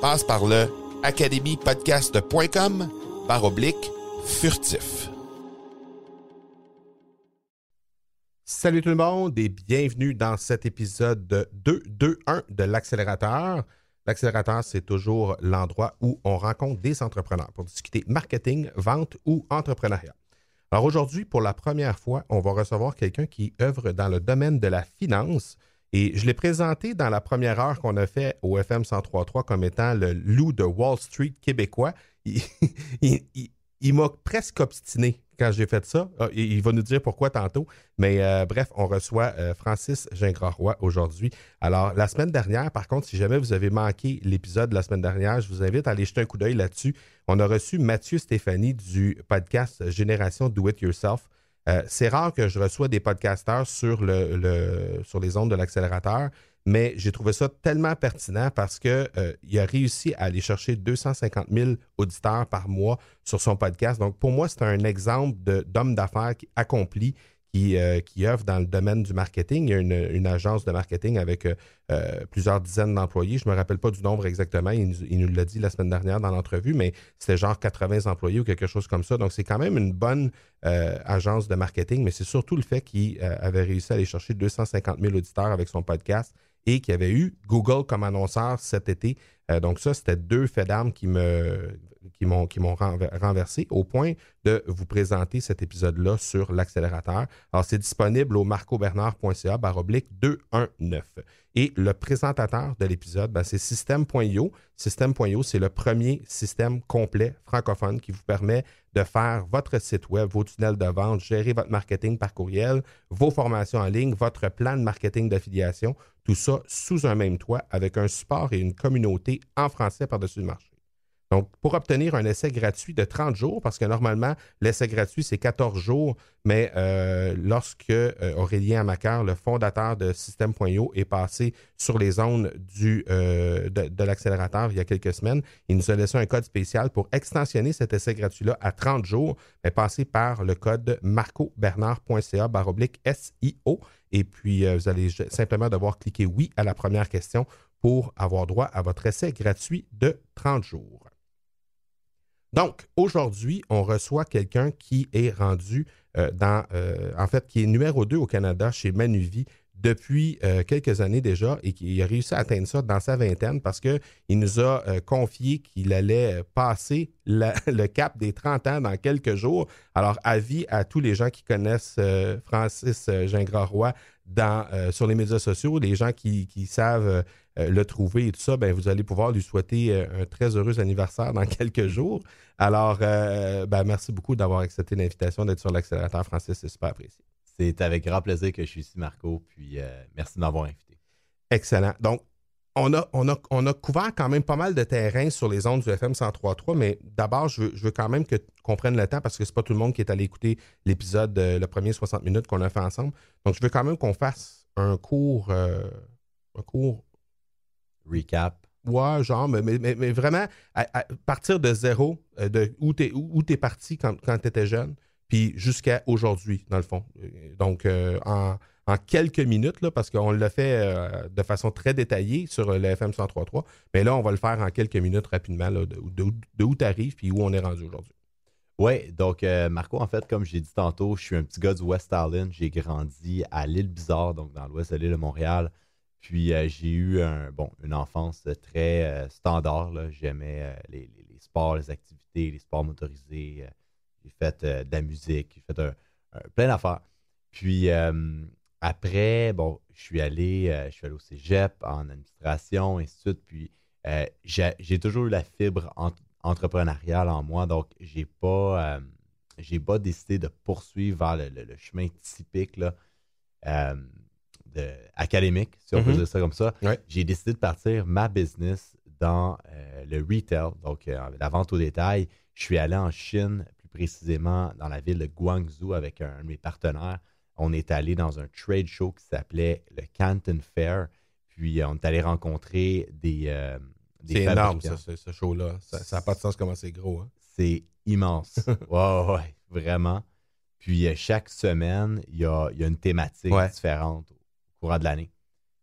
Passe par le academypodcast.com par oblique furtif. Salut tout le monde et bienvenue dans cet épisode de 221 de l'accélérateur. L'accélérateur, c'est toujours l'endroit où on rencontre des entrepreneurs pour discuter marketing, vente ou entrepreneuriat. Alors aujourd'hui, pour la première fois, on va recevoir quelqu'un qui œuvre dans le domaine de la finance. Et je l'ai présenté dans la première heure qu'on a fait au FM 103.3 comme étant le loup de Wall Street québécois. Il, m'a presque obstiné quand j'ai fait ça. Ah, il va nous dire pourquoi tantôt. Mais euh, bref, on reçoit euh, Francis Gingras-Roy aujourd'hui. Alors, la semaine dernière, par contre, si jamais vous avez manqué l'épisode de la semaine dernière, je vous invite à aller jeter un coup d'œil là-dessus. On a reçu Mathieu Stéphanie du podcast Génération Do It Yourself. Euh, c'est rare que je reçois des podcasteurs sur, le, sur les ondes de l'accélérateur, mais j'ai trouvé ça tellement pertinent parce qu'il euh, a réussi à aller chercher 250 000 auditeurs par mois sur son podcast. Donc, pour moi, c'est un exemple d'homme d'affaires qui accompli qui, euh, œuvre dans le domaine du marketing. Il y a une, agence de marketing avec euh, euh, plusieurs dizaines d'employés. Je ne me rappelle pas du nombre exactement. Il, nous l'a dit la semaine dernière dans l'entrevue, mais c'était genre 80 employés ou quelque chose comme ça. Donc, c'est quand même une bonne agence de marketing, mais c'est surtout le fait qu'il avait réussi à aller chercher 250 000 auditeurs avec son podcast et qu'il avait eu Google comme annonceur cet été. donc, ça, c'était deux faits d'armes qui me qui m'ont, renversé au point de vous présenter cet épisode-là sur l'accélérateur. Alors, c'est disponible au marcobernard.ca baroblique 219. Et le présentateur de l'épisode, ben, c'est System.io. System.io, c'est le premier système complet francophone qui vous permet de faire votre site web, vos tunnels de vente, gérer votre marketing par courriel, vos formations en ligne, votre plan de marketing d'affiliation, tout ça sous un même toit avec un support et une communauté en français par-dessus le marché. Donc, pour obtenir un essai gratuit de 30 jours, parce que normalement, l'essai gratuit, c'est 14 jours, mais euh, lorsque euh, Aurélien Amaker, le fondateur de System.io, est passé sur les zones du, euh, de, l'accélérateur il y a quelques semaines, il nous a laissé un code spécial pour extensionner cet essai gratuit-là à 30 jours, mais passer par le code marcobernard.ca baroblique SIO. Et puis, vous allez simplement devoir cliquer oui à la première question pour avoir droit à votre essai gratuit de 30 jours. Donc, aujourd'hui, on reçoit quelqu'un qui est rendu euh, dans, euh, en fait, qui est numéro 2 au Canada chez Manuvie depuis euh, quelques années déjà et qui a réussi à atteindre ça dans sa vingtaine parce qu'il nous a confié qu'il allait passer le cap des 30 ans dans quelques jours. Alors, avis à tous les gens qui connaissent Francis Gingras-Roy sur les médias sociaux, les gens qui, qui savent euh, le trouver et tout ça, ben, vous allez pouvoir lui souhaiter euh, un très heureux anniversaire dans quelques jours. Alors, euh, ben, merci beaucoup d'avoir accepté l'invitation d'être sur l'accélérateur, Francis. C'est super apprécié. C'est avec grand plaisir que je suis ici, Marco. Puis merci de m'avoir invité. Excellent. Donc, on a, on, a, couvert quand même pas mal de terrain sur les ondes du FM 103.3, mais d'abord, je veux, quand même qu'on prenne le temps parce que c'est pas tout le monde qui est allé écouter l'épisode, le premier 60 minutes qu'on a fait ensemble. Donc, je veux quand même qu'on fasse un cours, un cours recap. Ouais, genre, mais, mais, vraiment, à, partir de zéro, euh, de où tu es, où, parti quand, quand tu étais jeune, puis jusqu'à aujourd'hui, dans le fond. Euh, Donc, euh, en, en quelques minutes, là, parce qu'on l'a fait euh, de façon très détaillée sur le FM 103.3, mais là, on va le faire en quelques minutes rapidement, là, de, où tu arrives puis où on est rendu aujourd'hui. Oui, donc euh, Marco, en fait, comme j'ai dit tantôt, je suis un petit gars du West Island. J'ai grandi à l'île Bizarre, donc dans l'ouest de l'île de Montréal. Puis euh, j'ai eu un, bon, une enfance très euh, standard. J'aimais euh, les, sports, les activités, les sports motorisés. Euh, j'ai fait euh, de la musique, j'ai fait un- plein d'affaires. Puis euh, après, bon, je suis allé, euh, je suis allé au cégep en administration, et ainsi de suite. Puis euh, j'ai toujours eu la fibre en- entrepreneuriale en moi, donc j'ai pas, euh, j'ai pas décidé de poursuivre vers le, le- le chemin typique là, de, académique, si on peut Mhm. dire ça comme ça. Ouais. J'ai décidé de partir ma business dans le retail, donc la vente au détail. Je suis allé en Chine, plus précisément dans la ville de Guangzhou avec un, un de mes partenaires. On est allé dans un trade show qui s'appelait le Canton Fair. Puis euh, on est allé rencontrer des, euh, des C'est énorme, ça, ce, ce show-là. Ça n'a pas de sens comment c'est gros. hein. C'est immense. ouais, ouais, vraiment. Puis euh, chaque semaine, il y a, il y a une thématique Ouais. différente au courant de l'année.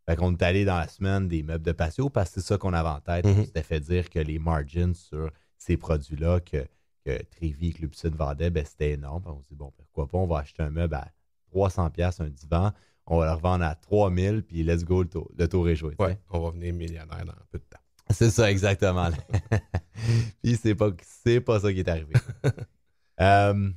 Fait qu'on est allé dans la semaine des meubles de patio parce que c'est ça qu'on avait en tête. Mhm. On s'était fait dire que les margins sur ces produits-là que, que Trévi et Club Sud vendaient, ben, c'était énorme. On s'est dit, bon, pourquoi pas, on va acheter un meuble à 300$, piastres, un divan, on va le revendre à 3000$, puis let's go, le tour, le tour est joué. Ouais, on va venir millionnaire dans peu de temps. C'est ça, exactement. Puis c'est pas, c'est pas ça qui est arrivé. Euh,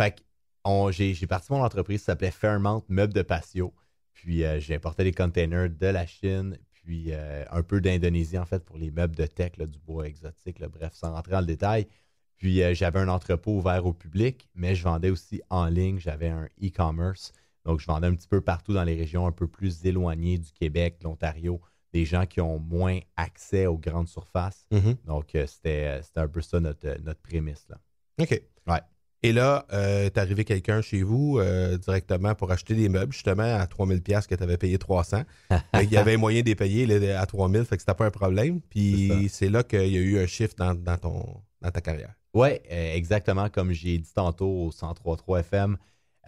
fait que j'ai, parti mon entreprise qui s'appelait Fairmount Meubles de Patio. Puis euh, j'ai importé des containers de la Chine, puis euh, un peu d'Indonésie en fait pour les meubles de tech, là, du bois exotique, là, bref, sans rentrer dans le détail. Puis euh, j'avais un entrepôt ouvert au public, mais je vendais aussi en ligne, j'avais un e-commerce. Donc je vendais un petit peu partout dans les régions un peu plus éloignées du Québec, de l'Ontario, des gens qui ont moins accès aux grandes surfaces. Donc, euh, c'était euh, c'était un peu ça notre, notre prémisse. Là. OK. Ouais. Et là, euh, t'es arrivé quelqu'un chez vous euh, directement pour acheter des meubles, justement, à 3000 pièces que tu avais payé 300. Fait qu'il y avait moyen de les payer là, à 3000, fait que c'était pas un problème. Puis c'est là qu'il y a eu un shift dans, dans ton, dans ta carrière. Oui, exactement comme j'ai dit tantôt au 103.3 FM.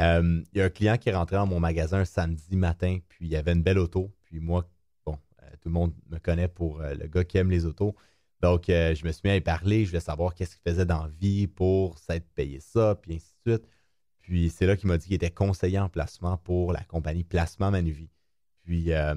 euh, Il y a un client qui est rentré dans mon magasin samedi matin, puis il y avait une belle auto. Puis moi, bon, euh, tout le monde me connaît pour euh, le gars qui aime les autos. Donc, euh, je me suis mis à y parler. Je voulais savoir qu'est-ce qu'il faisait dans vie pour s'être payé ça, puis ainsi de suite. Puis c'est là qu'il m'a dit qu'il était conseiller en placement pour la compagnie Placement Manuvie. Puis, euh,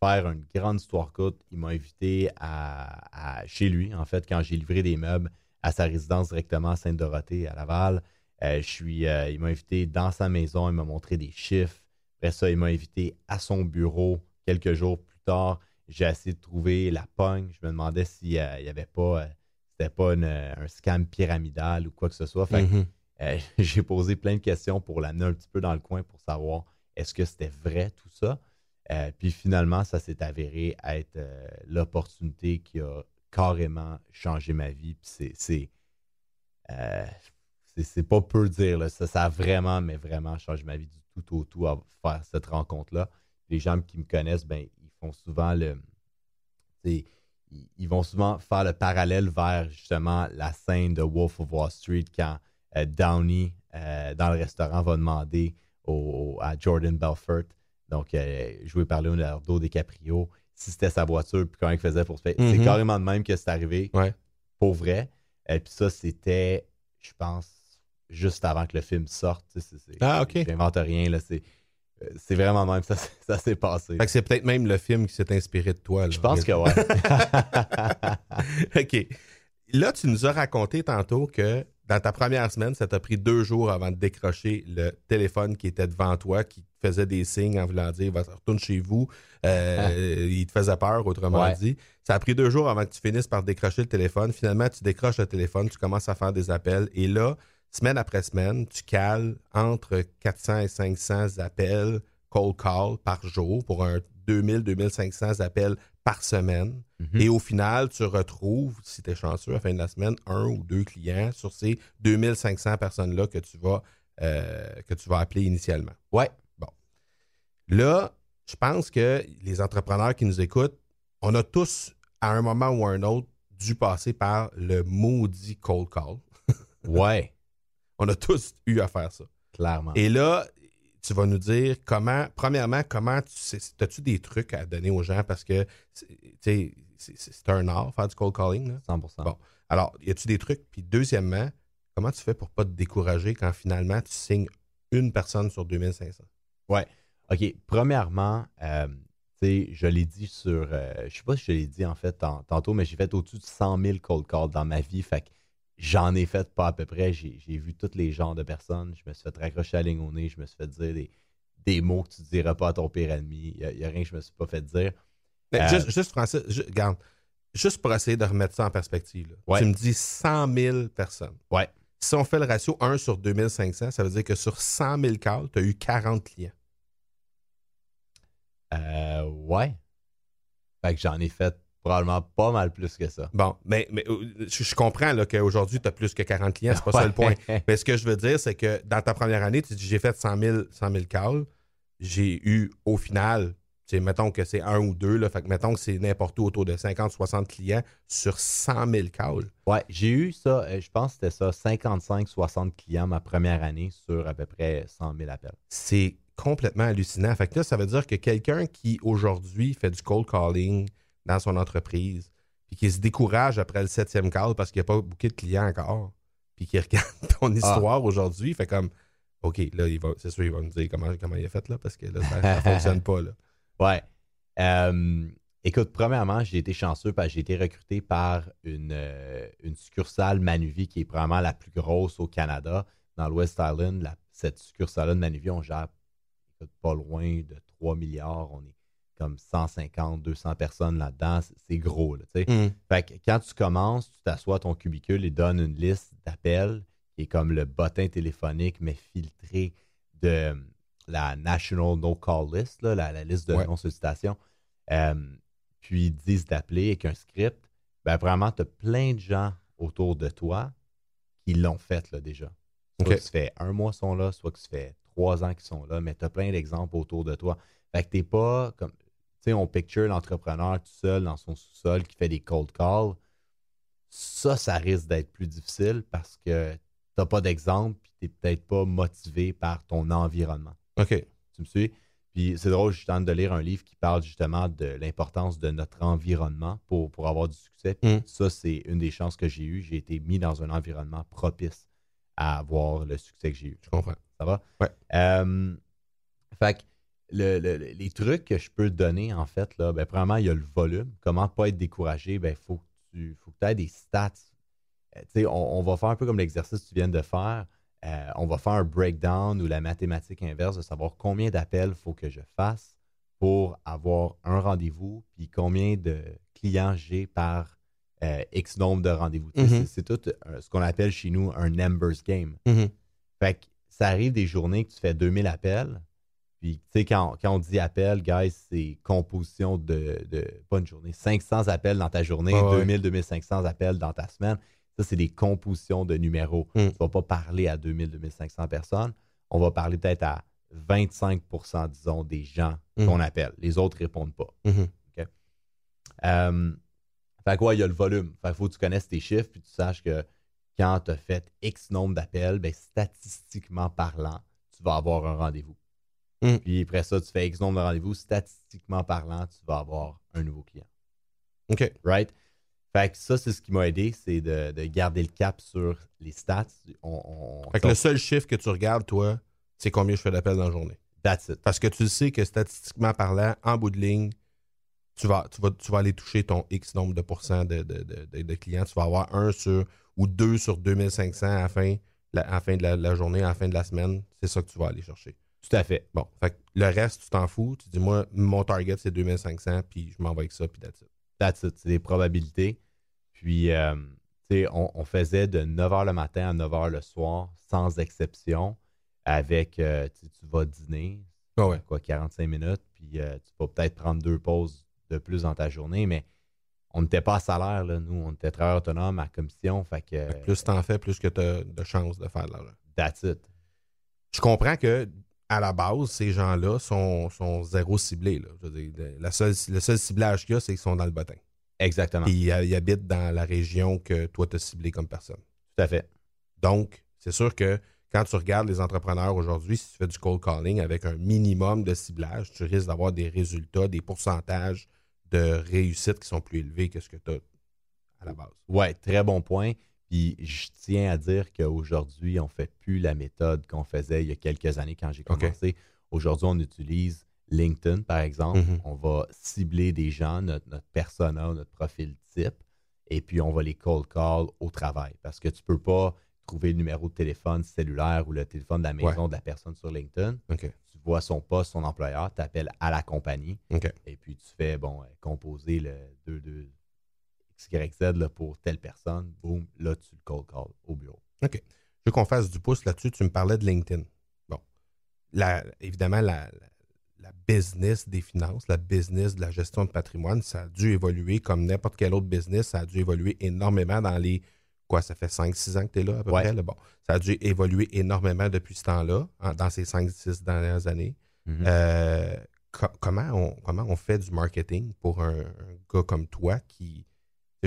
faire une grande histoire courte, il m'a invité à- chez lui, en fait, quand j'ai livré des meubles à sa résidence directement à Sainte-Dorothée, à Laval. Euh, je suis, euh, il m'a invité dans sa maison, il m'a montré des chiffres. Après ça, il m'a invité à son bureau quelques jours plus tard. J'ai essayé de trouver la pogne. Je me demandais s'il n'y avait pas, euh, c'était pas une- un scam pyramidal ou quoi que ce soit. Fait Mhm. euh, j'ai posé plein de questions pour l'amener un petit peu dans le coin pour savoir est-ce que c'était vrai tout ça. Euh, puis finalement, ça s'est avéré être euh, l'opportunité qui a carrément changé ma vie. C'est, euh, pas peu dire. Ça, a vraiment, mais vraiment changé ma vie du tout au tout à faire cette rencontre-là. Les gens qui me connaissent, ben, ils font souvent le. ils vont souvent faire le parallèle vers justement la scène de Wolf of Wall Street quand euh, Downey, euh, dans le restaurant, va demander au- à Jordan Belfort, donc euh, joué par Leonardo DiCaprio, si c'était sa voiture, puis comment il faisait pour se faire. C'est Mhm. carrément de même que c'est arrivé, Ouais. pour vrai. Et puis ça, c'était, je pense, juste avant que le film sorte. tu sais, Ah, OK. J'invente rien, là. C'est, euh, c'est vraiment même, ça, ça s'est passé. Fait que c'est peut-être même le film qui s'est inspiré de toi. là. Je pense que ouais. OK. Là, tu nous as raconté tantôt que dans ta première semaine, ça t'a pris deux jours avant de décrocher le téléphone qui était devant toi, qui te faisait des signes en voulant dire retourne chez vous. Euh, Il te faisait peur, autrement Ouais. dit. Ça a pris deux jours avant que tu finisses par décrocher le téléphone. Finalement, tu décroches le téléphone, tu commences à faire des appels. Et là, semaine après semaine, tu cales entre 400 et 500 appels cold call par jour pour un 2000-2500 appels par semaine. Mhm. Et au final, tu retrouves, si tu es chanceux, à la fin de la semaine, un ou deux clients sur ces 2500 personnes-là que, tu vas, euh, que tu vas appeler initialement. Ouais. Là, je pense que les entrepreneurs qui nous écoutent, on a tous, à un moment ou à un autre, dû passer par le maudit cold call. Ouais. On a tous eu à faire ça. Clairement. Et là, tu vas nous dire comment, premièrement, comment tu sais, as-tu des trucs à donner aux gens? Parce que, c'est- tu sais, c'est c'est un art, faire du cold calling. là? 100%. Bon. Alors, y a-tu des trucs? Puis deuxièmement, comment tu fais pour pas te décourager quand finalement tu signes une personne sur 2500? OK. Premièrement, euh, tu sais, je l'ai dit sur. euh, je sais pas si je l'ai dit en fait tant- tantôt, mais j'ai fait au-dessus de 100 000 cold calls dans ma vie. Fait que j'en ai fait pas à peu près. J'ai vu tous les genres de personnes. Je me suis fait raccrocher la ligne au nez. Je me suis fait dire des, des mots que tu ne diras pas à ton pire ennemi. Il n'y a, rien que je me suis pas fait dire. Mais Euh, juste, juste, Francis, regarde, juste pour essayer de remettre ça en perspective, là. Ouais. tu me dis 100 000 personnes. Ouais. Si on fait le ratio 1 sur 2500, ça veut dire que sur 100 000 calls, tu as eu 40 clients. Euh, ouais. Fait que j'en ai fait probablement pas mal plus que ça. Bon, mais, mais euh, je, je comprends là, qu'aujourd'hui, tu as plus que 40 clients, c'est pas ça le point. Mais ce que je veux dire, c'est que dans ta première année, tu dis j'ai fait 100 000, 100 000 calls. J'ai eu au final, mettons que c'est un ou deux, là, fait que mettons que c'est n'importe où autour de 50, 60 clients sur 100 000 calls. Ouais, j'ai eu ça, euh, je pense que c'était ça, 55-60 clients ma première année sur à peu près 100 000 appels. C'est complètement hallucinant. Fait que là, ça veut dire que quelqu'un qui aujourd'hui fait du cold calling dans son entreprise, puis qui se décourage après le septième call parce qu'il n'y a pas beaucoup de clients encore, puis qui regarde ton histoire aujourd'hui, fait comme OK, là, il va, c'est sûr, il va me dire comment, comment il a fait là, parce que là, ça ne fonctionne pas. Là. Ouais. Euh, écoute, premièrement, j'ai été chanceux parce que j'ai été recruté par une, euh, une succursale Manuvie qui est probablement la plus grosse au Canada, dans l'West Island. La- cette succursale-là de Manuvie, on gère pas loin de 3 milliards. On est comme 150, 200 personnes là-dedans. C'est- gros, là, sais. Fait que quand tu commences, tu t'assois à ton cubicule et donnes une liste d'appels qui est comme le bottin téléphonique, mais filtré de euh, la National No Call List, là, la, la liste de Ouais. non-sollicitation. Euh, puis ils disent d'appeler avec un script. Ben, vraiment, tu as plein de gens autour de toi qui l'ont fait là, déjà. Soit que tu fais un mois qu'ils sont là, soit que tu fais trois ans qu'ils sont là, mais tu as plein d'exemples autour de toi. Fait que t'es pas comme. Tu sais, on picture l'entrepreneur tout seul dans son sous-sol qui fait des cold calls. Ça, ça risque d'être plus difficile parce que t'as pas d'exemple puis t'es peut-être pas motivé par ton environnement. OK. Tu me suis? Puis c'est drôle, je suis en train de lire un livre qui parle justement de l'importance de notre environnement pour, pour avoir du succès. Puis Mm. ça, c'est une des chances que j'ai eues. J'ai été mis dans un environnement propice à avoir le succès que j'ai eu. Je comprends. Ça va? Ouais. Euh, fait que le- le- le- les trucs que je peux te donner, en fait, là, ben, premièrement, il y a le volume. Comment pas être découragé? Ben, faut que tu faut que aies des stats. Euh, tu sais, on, on va faire un peu comme l'exercice que tu viens de faire. Euh, on va faire un breakdown ou la mathématique inverse de savoir combien d'appels faut que je fasse pour avoir un rendez-vous, puis combien de clients j'ai par euh, X nombre de rendez-vous. Mhm. C'est tout euh, ce qu'on appelle chez nous un numbers game. Mhm. Fait que ça arrive des journées que tu fais 2000 appels. Puis, tu sais, quand, quand on dit appel, guys, c'est composition de, de. Pas une journée, 500 appels dans ta journée, Ouais, ouais. 2000, 2500 appels dans ta semaine. Ça, c'est des compositions de numéros. Mm. Tu vas pas parler à 2000, 2500 personnes. On va parler peut-être à 25% disons, des gens Mm. qu'on appelle. Les autres répondent pas. Euh, fait que ouais, il y a le volume. Fait qu'il faut que tu connaisses tes chiffres puis tu saches que quand tu as fait X nombre d'appels, ben, statistiquement parlant, tu vas avoir un rendez-vous. Mm. Puis après ça, tu fais X nombre de rendez-vous, statistiquement parlant, tu vas avoir un nouveau client. OK. Right? Fait que ça, c'est ce qui m'a aidé, c'est de, de garder le cap sur les stats. On, on- Fait que le seul chiffre que tu regardes, toi, c'est combien je fais d'appels dans la journée. That's it. Parce que tu sais que statistiquement parlant, en bout de ligne, tu vas, tu vas, tu vas aller toucher ton X nombre de pourcents de, de- de- de- de clients. Tu vas avoir un sur ou deux sur 2500 à la fin, la, à la fin de la, la journée, à la fin de la semaine. C'est ça que tu vas aller chercher. Tout à fait. Bon, fait que le reste, tu t'en fous. Tu dis, moi, mon target, c'est 2500, puis je m'en vais avec ça, puis that's it. That's it. C'est des probabilités. Puis, euh, tu sais, on, on faisait de 9h le matin à 9h le soir, sans exception, avec, euh, tu vas dîner, Ah ouais. quoi, 45 minutes, puis euh, tu vas peut-être prendre deux pauses de plus dans ta journée, mais on n'était pas à salaire, là, nous, on était travailleurs autonomes à commission, fait que, Fait que plus t'en fais, plus que tu as de chances de faire de l'argent. that's it. Je comprends que à la base, ces gens-là sont, sont zéro ciblés. Là. Je veux dire, le- la seule, le seul ciblage qu'il y a, c'est qu'ils sont dans le bottin. Exactement. Ils, ils habitent dans la région que toi, tu as ciblé comme personne. Tout à fait. Donc, C'est sûr que quand tu regardes les entrepreneurs aujourd'hui, si tu fais du cold calling avec un minimum de ciblage, tu risques d'avoir des résultats, des pourcentages de réussite qui sont plus élevés que ce que tu as à la base. Ouais, très bon point. Puis je tiens à dire qu'aujourd'hui, on ne fait plus la méthode qu'on faisait il y a quelques années quand j'ai commencé. Aujourd'hui, on utilise LinkedIn, par exemple. Mhm. On va cibler des gens, notre, notre persona, notre profil type, et puis on va les cold call au travail. Parce que tu ne peux pas trouver le numéro de téléphone cellulaire ou le téléphone de la maison de la personne sur LinkedIn. Tu vois son poste, son employeur, tu appelles à la compagnie, et puis tu fais, bon, euh, composer le 2-2 XYZ là, pour telle personne. Boum, là, tu le cold call au bureau. Je veux qu'on fasse du pouce là-dessus. Tu me parlais de LinkedIn. Bon. La- évidemment, la, business des finances, la business de la gestion de patrimoine, ça a dû évoluer comme n'importe quel autre business. Ça a dû évoluer énormément dans les. Quoi, ça fait 5-6 ans que tu es là à peu Ouais. près? là? Bon. Ça a dû évoluer énormément depuis ce temps-là, dans ces 5-6 dernières années. Mhm. Euh, co- comment, on, comment on fait du marketing pour un, un gars comme toi qui.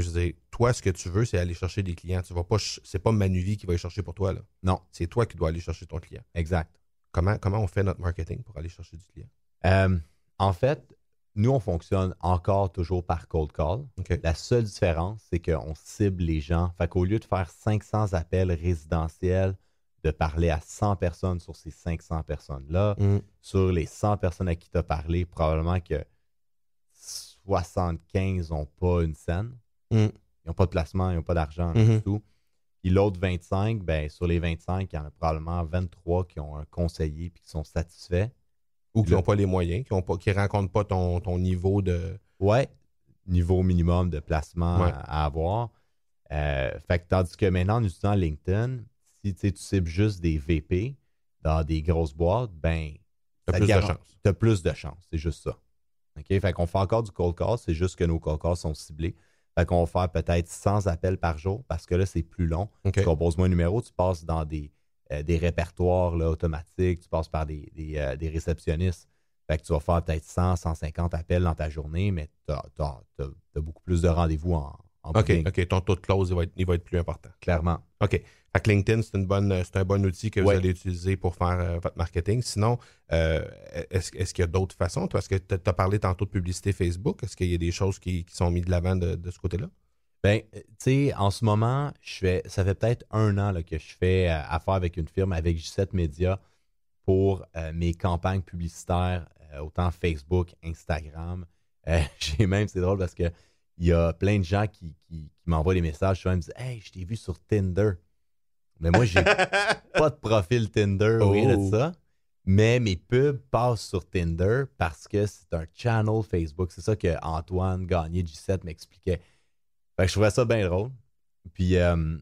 Je veux dire, toi, ce que tu veux, c'est aller chercher des clients. Tu vas pas. C'est pas Manuvie qui va aller chercher pour toi. Là. Non, C'est toi qui dois aller chercher ton client. exact. Comment, comment on fait notre marketing pour aller chercher du client? Euh, en fait, nous, on fonctionne encore toujours par cold call. La seule différence, c'est qu'on cible les gens. Fait qu'au lieu de faire 500 appels résidentiels, de parler à 100 personnes sur ces 500 personnes-là, Mm. sur les 100 personnes à qui tu as parlé, probablement que 75 n'ont pas une scène. Mm. Ils n'ont pas de placement, ils n'ont pas d'argent, du tout. Puis l'autre 25, ben, sur les 25, il y en a probablement 23 qui ont un conseiller et qui sont satisfaits. Ou qui n'ont pas les moyens, qui ne rencontrent pas ton, ton niveau de. Ouais, niveau minimum de placement Ouais. à, à avoir. Euh, fait que tandis que maintenant, en utilisant LinkedIn, si tu tu cibles juste des VP dans des grosses boîtes, ben, T'as ça plus de garan- chance. T'as plus de chance, c'est juste ça. OK? Fait qu'on fait encore du cold call, c'est juste que nos cold calls sont ciblés. Fait qu'on va faire peut-être 100 appels par jour parce que là, c'est plus long. Tu composes moins un numéro, tu passes dans des, euh, des répertoires là, automatiques, tu passes par des, des, euh, des réceptionnistes. Fait que tu vas faire peut-être 100, 150 appels dans ta journée, mais tu as, beaucoup plus de rendez-vous en, en OK, OK. Ton taux de close, il va être, il va être plus important. clairement. OK. Fait que LinkedIn, c'est, une bonne, c'est un bon outil que vous allez utiliser pour faire euh, votre marketing. Sinon, euh, est-ce, est-ce qu'il y a d'autres façons? Toi, est-ce que tu as parlé tantôt de publicité Facebook? Est-ce qu'il y a des choses qui, qui sont mises de l'avant de, de ce côté-là? Ben, euh, tu sais, en ce moment, je fais, ça fait peut-être un an là, que je fais euh, affaire avec une firme, avec J7 Media, pour euh, mes campagnes publicitaires, euh, autant Facebook, Instagram. Euh, J'ai même, c'est drôle parce que il y a plein de gens qui, qui- qui m'envoient des messages, souvent ils me disent Hey, je t'ai vu sur Tinder. Mais moi, j'ai pas de profil Tinder ou rien Oh. de ça. Mais mes pubs passent sur Tinder parce que c'est un channel Facebook. C'est ça que Antoine Gagné J7 m'expliquait. Fait que je trouvais ça bien drôle. Puis, euh,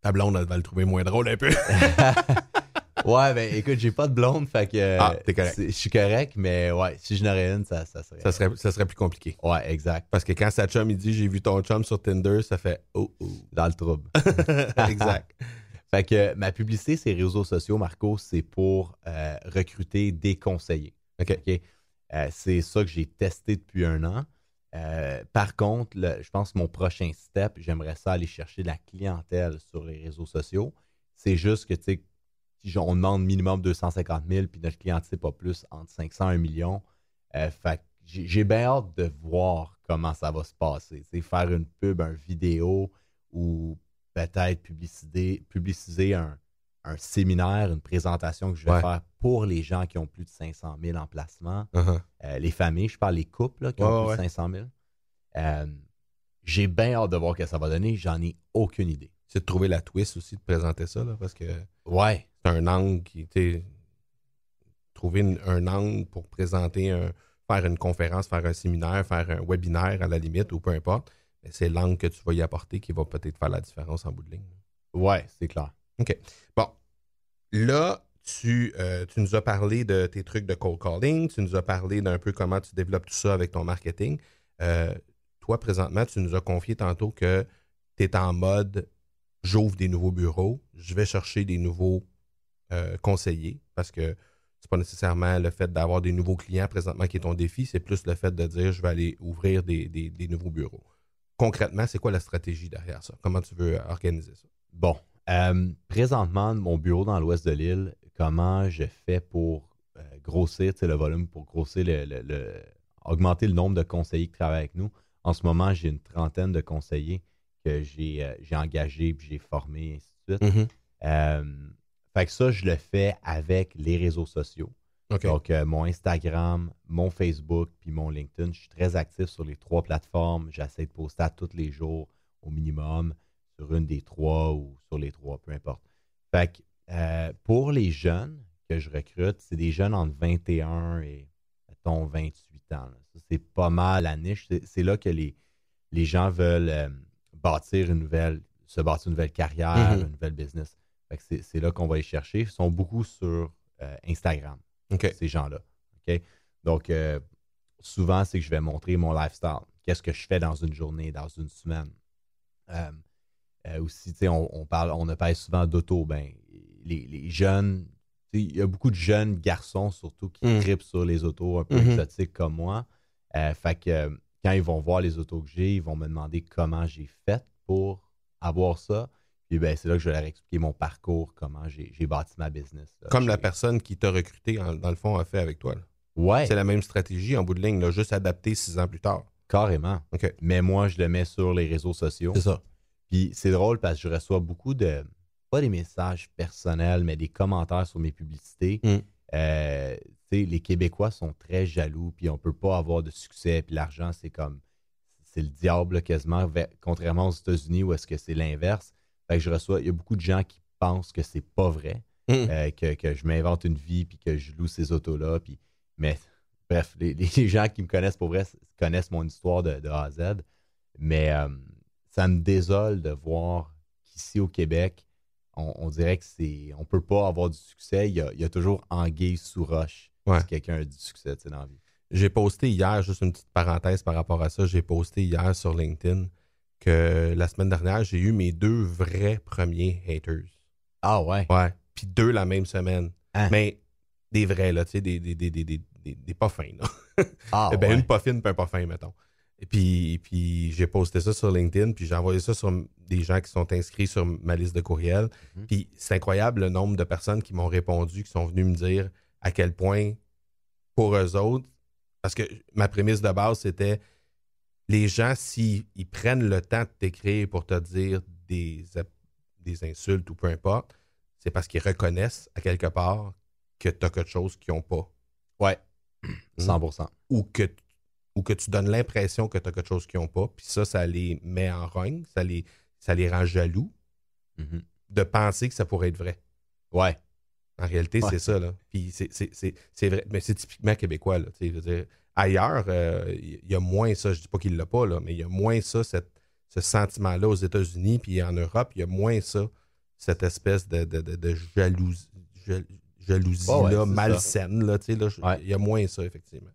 Ta blonde, elle va le trouver moins drôle un peu. ouais, ben écoute, j'ai pas de blonde, fait que Ah, t'es correct. je suis correct, mais ouais, si je n'aurais une, ça, ça serait. ça, serait, ça serait plus compliqué. Ouais, exact. Parce que quand sa chum, il dit j'ai vu ton chum sur Tinder, ça fait oh oh. Dans le trouble. exact. Fait que ma publicité, ces réseaux sociaux, Marco, c'est pour euh, recruter des conseillers. OK. Euh, c'est ça que j'ai testé depuis un an. Euh, par contre, je pense que mon prochain step, j'aimerais ça aller chercher de la clientèle sur les réseaux sociaux. C'est juste que, tu sais, on demande minimum 250 000, puis notre clientèle, pas plus, entre 500 et 1 million. Fait j'ai bien hâte de voir comment ça va se passer. Faire une pub, un vidéo ou peut-être publiciser, publiciser un, un séminaire, une présentation que je vais Ouais. faire pour les gens qui ont plus de 500 000 en placement. Uh-huh. Euh, les familles, je parle les couples là, qui ont plus ouais, de 500 000. Euh, J'ai bien hâte de voir ce que ça va donner. J'en ai aucune idée. C'est de trouver la twist aussi, de présenter ça, là, parce que Ouais, c'est un angle qui, sais, trouver une- un angle pour présenter, un, faire une conférence, faire un séminaire, faire un webinaire à la limite, ou peu importe, mais c'est l'angle que tu vas y apporter qui va peut-être faire la différence en bout de ligne. ouais, c'est clair. Bon, là, tu, euh, tu nous as parlé de tes trucs de cold calling, tu nous as parlé d'un peu comment tu développes tout ça avec ton marketing. Euh, toi, présentement, tu nous as confié tantôt que tu es en mode j'ouvre des nouveaux bureaux, je vais chercher des nouveaux euh, conseillers parce que c'est pas nécessairement le fait d'avoir des nouveaux clients présentement qui est ton défi, c'est plus le fait de dire je vais aller ouvrir des, des- des nouveaux bureaux. Concrètement, c'est quoi la stratégie derrière ça? Comment tu veux organiser ça? Bon, Euh, présentement, mon bureau dans l'ouest de l'île, comment je fais pour euh, grossir le volume, pour grossir le, augmenter le nombre de conseillers qui travaillent avec nous? En ce moment, j'ai une trentaine de conseillers que j'ai euh, engagés puis j'ai formés, et ainsi de suite. Mm-hmm. fait que ça, je le fais avec les réseaux sociaux. Donc, mon Instagram, mon Facebook, puis mon LinkedIn. Je suis très actif sur les trois plateformes. J'essaie de poster à tous les jours au minimum sur une des trois ou sur les trois, peu importe. Fait que euh, pour les jeunes que je recrute, c'est des jeunes entre 21 et, mettons, 28 ans. c'est pas mal la niche. C'est là que les, les gens veulent euh, bâtir une nouvelle, se bâtir une nouvelle carrière, Mm-hmm. une nouvelle business. c'est là qu'on va les chercher. Ils sont beaucoup sur euh, Instagram, ces gens-là. Donc, souvent, c'est que je vais montrer mon lifestyle. Qu'est-ce que je fais dans une journée, dans une semaine? Euh, aussi, on, on, parle, on a parlé souvent d'auto. Ben, les, jeunes, il y a beaucoup de jeunes garçons surtout qui Mm. tripent sur les autos un peu Mhm. exotiques comme moi. Euh, fait que euh, quand ils vont voir les autos que j'ai, ils vont me demander comment j'ai fait pour avoir ça. Puis ben, c'est là que je vais leur expliquer mon parcours, comment j'ai bâti ma business. là. Comme la personne qui t'a recruté, en- dans le fond, a fait avec toi. là. Ouais, C'est la même stratégie en bout de ligne, là, juste adaptée six ans plus tard. carrément. OK. Mais moi, je le mets sur les réseaux sociaux. ça. Puis c'est drôle parce que je reçois beaucoup de, pas des messages personnels, mais des commentaires sur mes publicités. Mm. Euh, les Québécois sont très jaloux, puis on peut pas avoir de succès, puis l'argent, c'est comme, c'est le diable quasiment, contrairement aux États-Unis où est-ce que c'est l'inverse. Fait que je reçois, il y a beaucoup de gens qui pensent que c'est pas vrai, Mm. euh, que, que je m'invente une vie, puis que je loue ces autos-là, puis, mais bref, les, les gens qui me connaissent pour vrai connaissent mon histoire de, de A à Z, mais euh, ça me désole de voir qu'ici au Québec, on, on dirait que c'est. On peut pas avoir du succès. Il y a, il y a toujours anguille sous roche Ouais. si quelqu'un a du succès dans la vie. J'ai posté hier, juste une petite parenthèse par rapport à ça, j'ai posté hier sur LinkedIn que la semaine dernière, j'ai eu mes deux vrais premiers haters. Ah ouais? Ouais. Puis deux la même semaine. Hein? Mais des vrais, là, tu sais, des, des, des, des, des, pas fins, là. Ah, ben, ouais. une pas fine puis un pas fin, mettons. Et puis, puis j'ai posté ça sur LinkedIn, puis j'ai envoyé ça sur des gens qui sont inscrits sur ma liste de courriels. Mhm. Puis c'est incroyable le nombre de personnes qui m'ont répondu, qui sont venues me dire à quel point, pour eux autres, parce que ma prémisse de base, c'était les gens, s'ils ils prennent le temps de t'écrire pour te dire des, insultes ou peu importe, c'est parce qu'ils reconnaissent à quelque part que tu as quelque chose qu'ils n'ont pas Ouais. 100%. ou que, ou que tu donnes l'impression que tu as quelque chose qu'ils n'ont pas, puis ça, ça les met en rogne, ça les, ça les rend jaloux Mhm. de penser que ça pourrait être vrai. Ouais. En réalité, Ouais. c'est ça. Là. Puis c'est- vrai, mais c'est typiquement québécois. Là, tu sais, je veux dire, ailleurs, euh, il y a moins ça. Je dis pas qu'il l'a pas, là, mais il y a moins ça, cette- ce sentiment-là aux États-Unis, puis en Europe, il y a moins ça, cette espèce de, de, de, de jalousie, jal- jalousie-là, ouais, malsaine. Là, tu sais, là, je- Ouais. Il y a moins ça, effectivement.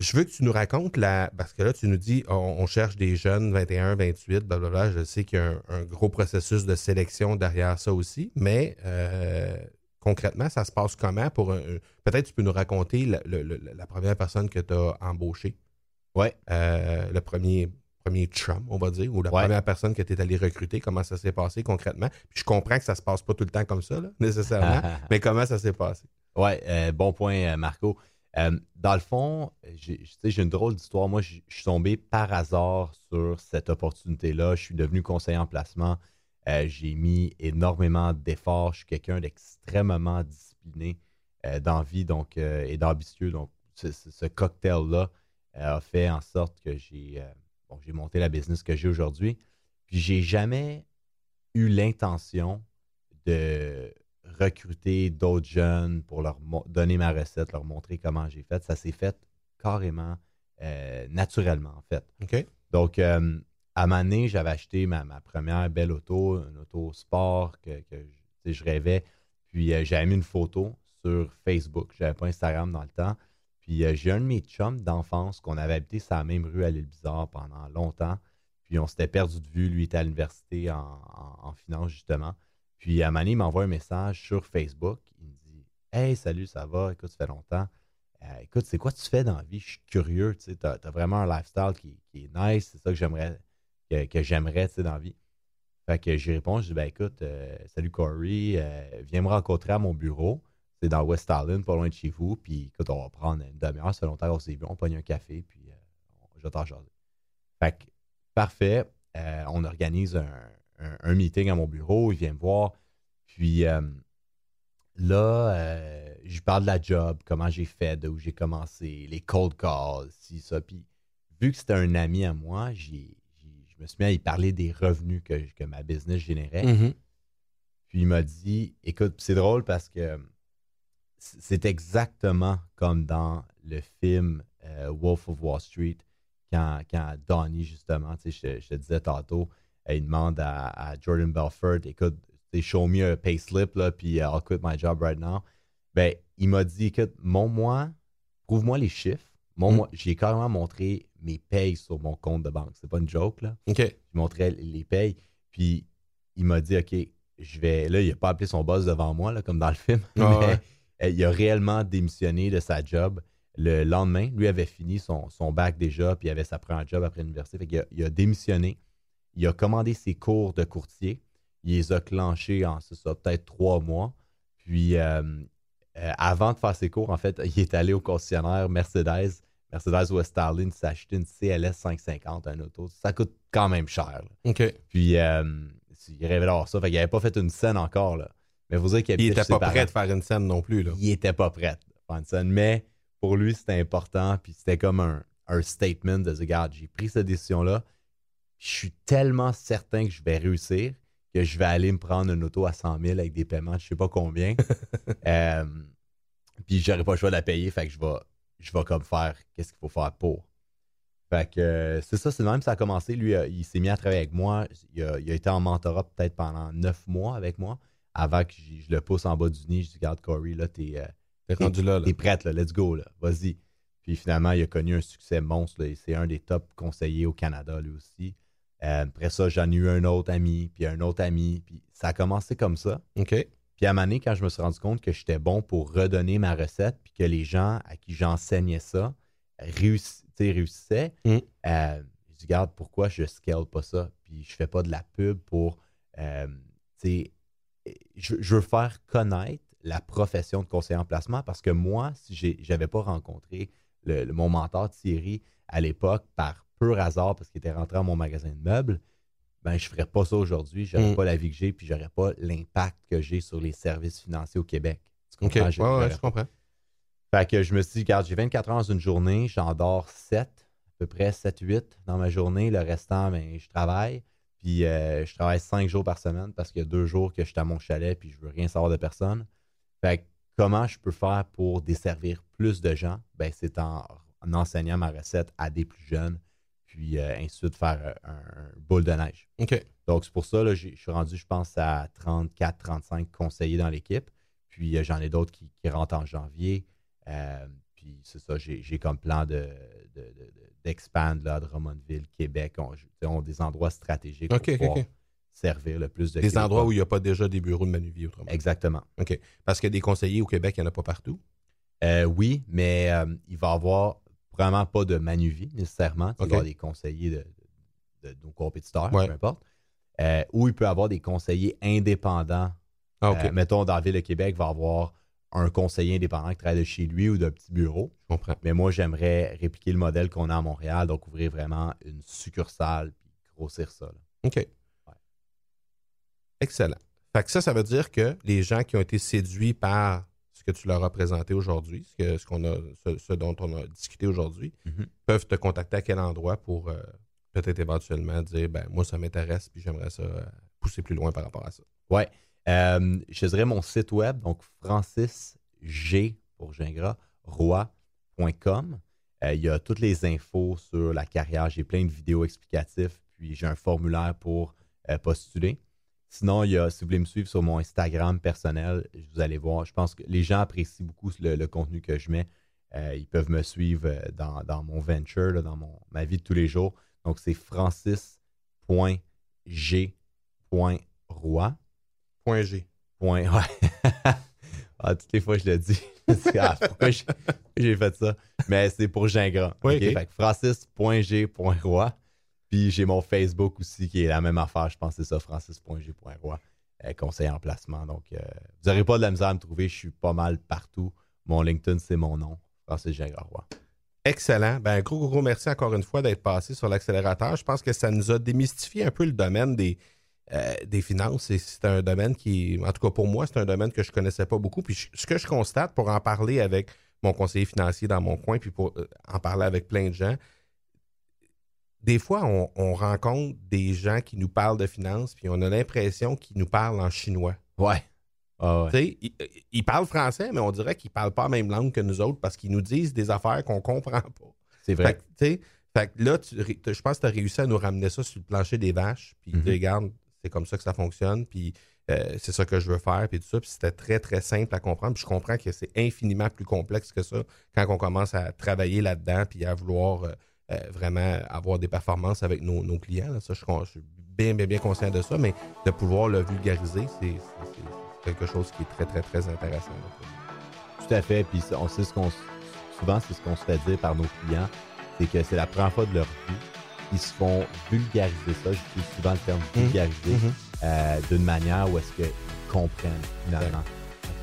Je veux que tu nous racontes, la, parce que là, tu nous dis, on, on cherche des jeunes, 21, 28, blablabla. Je sais qu'il y a un, un gros processus de sélection derrière ça aussi, mais euh, concrètement, ça se passe comment pour un. Peut-être tu peux nous raconter la, première personne que tu as embauchée, Ouais. euh, le premier, premier chum, on va dire, ou la Ouais. première personne que tu es allé recruter, comment ça s'est passé concrètement? Puis je comprends que ça se passe pas tout le temps comme ça, là, nécessairement, mais comment ça s'est passé? Ouais, euh, bon point, euh, Marco. Euh, dans le fond, j'ai j'ai une drôle d'histoire. Moi, je je suis tombé par hasard sur cette opportunité-là. Je suis devenu conseiller en placement. Euh, j'ai mis énormément d'efforts. Je suis quelqu'un d'extrêmement discipliné euh, dans la vie donc, euh, et d'ambitieux. Donc, ce, cocktail-là a fait en sorte que j'ai bon, j'ai monté la business que j'ai aujourd'hui. Puis, j'ai jamais eu l'intention de recruter d'autres jeunes pour leur donner ma recette, leur montrer comment j'ai fait. Ça s'est fait carrément naturellement, en fait. OK? Donc, à ma année, j'avais acheté ma, première belle auto, une auto sport que, je, rêvais. Puis, euh, j'avais mis une photo sur Facebook. Je n'avais pas Instagram dans le temps. Puis, euh, j'ai un de mes chums d'enfance qu'on avait habité sur la même rue à l'île Bizarre pendant longtemps. Puis, on s'était perdu de vue. Lui était à l'université en, en- finance, justement. Puis, à donné, il m'envoie un message sur Facebook. Il me dit Hey, salut, ça va? Écoute, ça fait longtemps. Euh, écoute, c'est quoi tu fais dans la vie? Je suis curieux. Tu as, vraiment un lifestyle qui est nice. C'est ça que j'aimerais que, j'aimerais dans la vie. Fait que j'y réponds, je dis, ben écoute, euh, salut Corey, euh, viens me rencontrer à mon bureau. C'est dans West Island, pas loin de chez vous. Puis écoute, on va prendre une demi-heure, ça fait longtemps qu'on s'est vu, on pogne un café, puis euh, je t'en. Fait que, parfait, on organise un, un- meeting à mon bureau, il vient me voir. Puis là, je parle de la job, comment j'ai fait, de où j'ai commencé, les cold calls, ci, ça. Puis vu que c'était un ami à moi, j'ai- je me suis mis à y parler des revenus que, que ma business générait. Mhm. Puis il m'a dit, écoute, c'est drôle parce que c'est exactement comme dans le film euh, Wolf of Wall Street, quand, quand Donnie, justement, tu sais, je, je te disais tantôt, euh, il demande à, à Jordan Belfort, écoute, show me a payslip, là, puis euh, I'll quit my job right now. Ben, il m'a dit, écoute, montre-moi, prouve-moi les chiffres. Montre-moi, j'ai carrément montré mes payes sur mon compte de banque. C'est pas une joke, là OK. je montrais les payes. Puis il m'a dit, OK, je vais. Là, il n'a pas appelé son boss devant moi, là, comme dans le film. Ah mais ouais. il a réellement démissionné de sa job le lendemain. Lui avait fini son, son bac déjà, puis il avait sa première job après l'université. Fait qu'il a, il a démissionné. Il a commandé ses cours de courtier. Il les a clenchés en, c'est ça, peut-être trois mois. Puis euh, euh, avant de faire ses cours, en fait, il est allé au concessionnaire Mercedes. Mercedes Island, il s'est acheté une CLS 550, un auto. Ça coûte quand même cher. là. OK. Puis, euh, il rêvait d'avoir ça. Fait qu'il n'avait pas fait une scène encore. Là. Mais vous dire qu'il était pas prêt de faire une scène non plus, là. Il était pas prêt de faire une scène. Mais pour lui, c'était important. Puis c'était comme un, un statement de dire, regarde, j'ai pris cette décision-là. Je suis tellement certain que je vais réussir que je vais aller me prendre une auto à 100 000 avec des paiements, je sais pas combien. Euh, puis j'aurais pas le choix de la payer. Fait que je vais, je vais comme faire qu'est-ce qu'il faut faire pour. Fait que euh, c'est ça, c'est le même ça a commencé. Lui, euh, il s'est mis à travailler avec moi. Il a, il a été en mentorat peut-être pendant neuf mois avec moi avant que je le pousse en bas du nid. Je dis, regarde, Corey, là, t'es euh, T'es rendu là, là. t'es prête, là, let's go, là, vas-y. Puis finalement, il a connu un succès monstre. là. C'est un des top conseillers au Canada, lui aussi. Après ça, j'en ai eu un autre ami, puis un autre ami. Puis ça a commencé comme ça. OK. Puis à un moment donné, quand je me suis rendu compte que j'étais bon pour redonner ma recette, puis que les gens à qui j'enseignais ça réuss- réussissaient, Mm. euh, je dis, regarde, pourquoi je scale pas ça? Puis je fais pas de la pub pour, euh, tu sais, je, je veux faire connaître la profession de conseiller en placement parce que moi, si j'avais pas rencontré le- le- mon mentor Thierry à l'époque par pur hasard parce qu'il était rentré dans mon magasin de meubles, ben je ferais pas ça aujourd'hui, j'aurais Mm. pas la vie que j'ai puis j'aurais pas l'impact que j'ai sur les services financiers au Québec. Tu comprends? Ouais, je comprends. fait que je me suis dit, regarde, j'ai 24 heures dans une journée, j'en dors 7, à peu près 7-8 dans ma journée. Le restant, ben, je travaille. Puis euh, je travaille 5 jours par semaine parce qu'il y a deux jours que je suis à mon chalet puis je veux rien savoir de personne. Fait que comment je peux faire pour desservir plus de gens? Ben, c'est en, en enseignant ma recette à des plus jeunes, puis euh, ainsi de suite faire euh, un, un boule de neige. OK. Donc, c'est pour ça, là, je suis rendu, je pense, à 34-35 conseillers dans l'équipe. Puis, euh, j'en ai d'autres qui, qui rentrent en janvier. Euh, puis, c'est ça, j'ai j'ai comme plan de, de, de- là, à Drummondville, Québec. On, on a des endroits stratégiques OK, pour OK, pouvoir OK. servir le plus de Des Québécois. endroits où il n'y a pas déjà des bureaux de Manuvie, autrement. Exactement. Parce que des conseillers au Québec, il n'y en a pas partout? Oui, mais il va y avoir vraiment pas de manuvie nécessairement. Tu OK. vas avoir des conseillers de, de- de nos compétiteurs, Ouais. peu importe. Euh, ou il peut y avoir des conseillers indépendants Ah. Euh, mettons, dans la ville de Québec, il va y avoir un conseiller indépendant qui travaille de chez lui ou d'un petit bureau. je comprends. Mais moi, j'aimerais répliquer le modèle qu'on a à Montréal, donc ouvrir vraiment une succursale puis grossir ça. là. OK. Excellent. Fait que ça, ça veut dire que les gens qui ont été séduits par ce que tu leur as présenté aujourd'hui, ce, que- ce, qu'on a, ce, ce dont on a discuté aujourd'hui, Mhm. peuvent te contacter à quel endroit pour euh, peut-être éventuellement dire ben moi ça m'intéresse puis j'aimerais ça euh, pousser plus loin par rapport à ça. Ouais. Euh, je dirais mon site web, donc francisg pour Gingras, roi.com. Euh, il y a toutes les infos sur la carrière. J'ai plein de vidéos explicatives, puis j'ai un formulaire pour postuler. Sinon, il y a, si vous voulez me suivre sur mon Instagram personnel, vous allez voir. Je pense que les gens apprécient beaucoup le, le contenu que je mets. Euh, ils peuvent me suivre euh, dans, dans mon venture, là, dans mon, ma vie de tous les jours. Donc, c'est francis.g.roi. Point G. Point, ouais. ah, toutes les fois, je le dis. ah, pourquoi j'ai- fait ça? Mais c'est pour Gingras. Oui, OK? ok. Fait que francis.g.roi. Puis j'ai mon Facebook aussi qui est la même affaire. Je pense que c'est ça, francis.g.roy, euh, conseiller en placement. Donc, euh, vous n'aurez pas de la misère à me trouver. Je suis pas mal partout. Mon LinkedIn, c'est mon nom, Francis Gingras-Roy. Excellent. Ben, gros, gros, gros merci encore une fois d'être passé sur l'accélérateur. Je pense que ça nous a démystifié un peu le domaine des, euh, des finances. C'est un domaine qui, en tout cas pour moi, c'est un domaine que je ne connaissais pas beaucoup. Puis ce que je constate pour en parler avec mon conseiller financier dans mon coin, puis pour en parler avec plein de gens, des fois, on, rencontre des gens qui nous parlent de finances, puis on a l'impression qu'ils nous parlent en chinois. Ouais. Ah ils, parlent français, mais on dirait qu'ils ne parlent pas la même langue que nous autres parce qu'ils nous disent des affaires qu'on ne comprend pas. C'est vrai. Fait, que là, je pense que tu as réussi à nous ramener ça sur le plancher des vaches, puis mm regarde, c'est comme ça que ça fonctionne, puis euh, c'est ça que je veux faire, puis tout ça. Puis c'était très, très simple à comprendre. Puis je comprends que c'est infiniment plus complexe que ça quand on commence à travailler là-dedans, puis à vouloir euh, euh, vraiment avoir des performances avec nos, clients. Ça, je, suis bien, bien, bien conscient de ça, mais de pouvoir le vulgariser, c'est quelque chose qui est très, très, très intéressant. Tout à fait. Puis on sait ce qu'on souvent, c'est ce qu'on se fait dire par nos clients, c'est que c'est la première fois de leur vie ils se font vulgariser ça, j'utilise souvent le terme mmh. vulgariser, mmh. Euh, d'une manière où est-ce qu'ils comprennent finalement.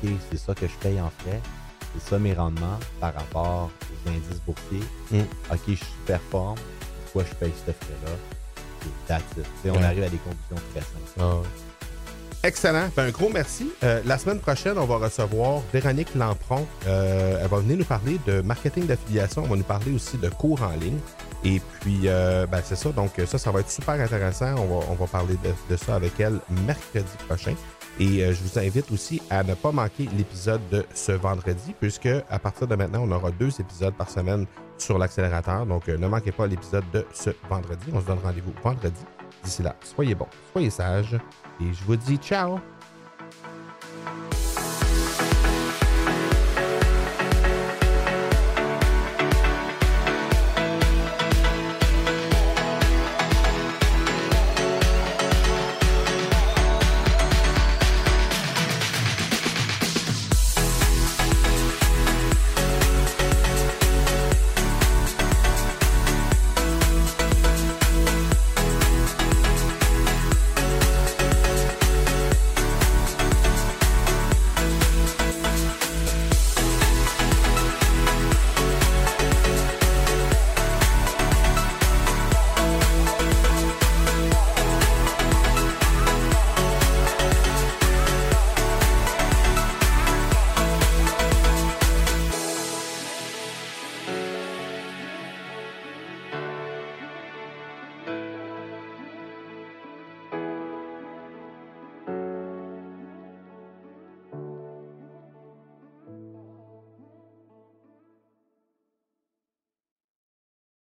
OK, c'est ça que je paye en frais, c'est ça mes rendements par rapport aux indices boursiers. Mmh. OK, je performe, pourquoi je paye ce frais-là? That's it. On arrive à des conclusions très simples. Ah Excellent. Ben, un gros merci. Euh, la semaine prochaine, on va recevoir Véronique Lampron. Euh, elle va venir nous parler de marketing d'affiliation. On va nous parler aussi de cours en ligne. Et puis, euh, ben, c'est ça. Donc, ça, ça va être super intéressant. On va, parler de, ça avec elle mercredi prochain. Et je vous invite aussi à ne pas manquer l'épisode de ce vendredi, puisque à partir de maintenant, on aura deux épisodes par semaine sur l'accélérateur. Donc, ne manquez pas l'épisode de ce vendredi. On se donne rendez-vous vendredi. D'ici là, soyez bons, soyez sages et je vous dis ciao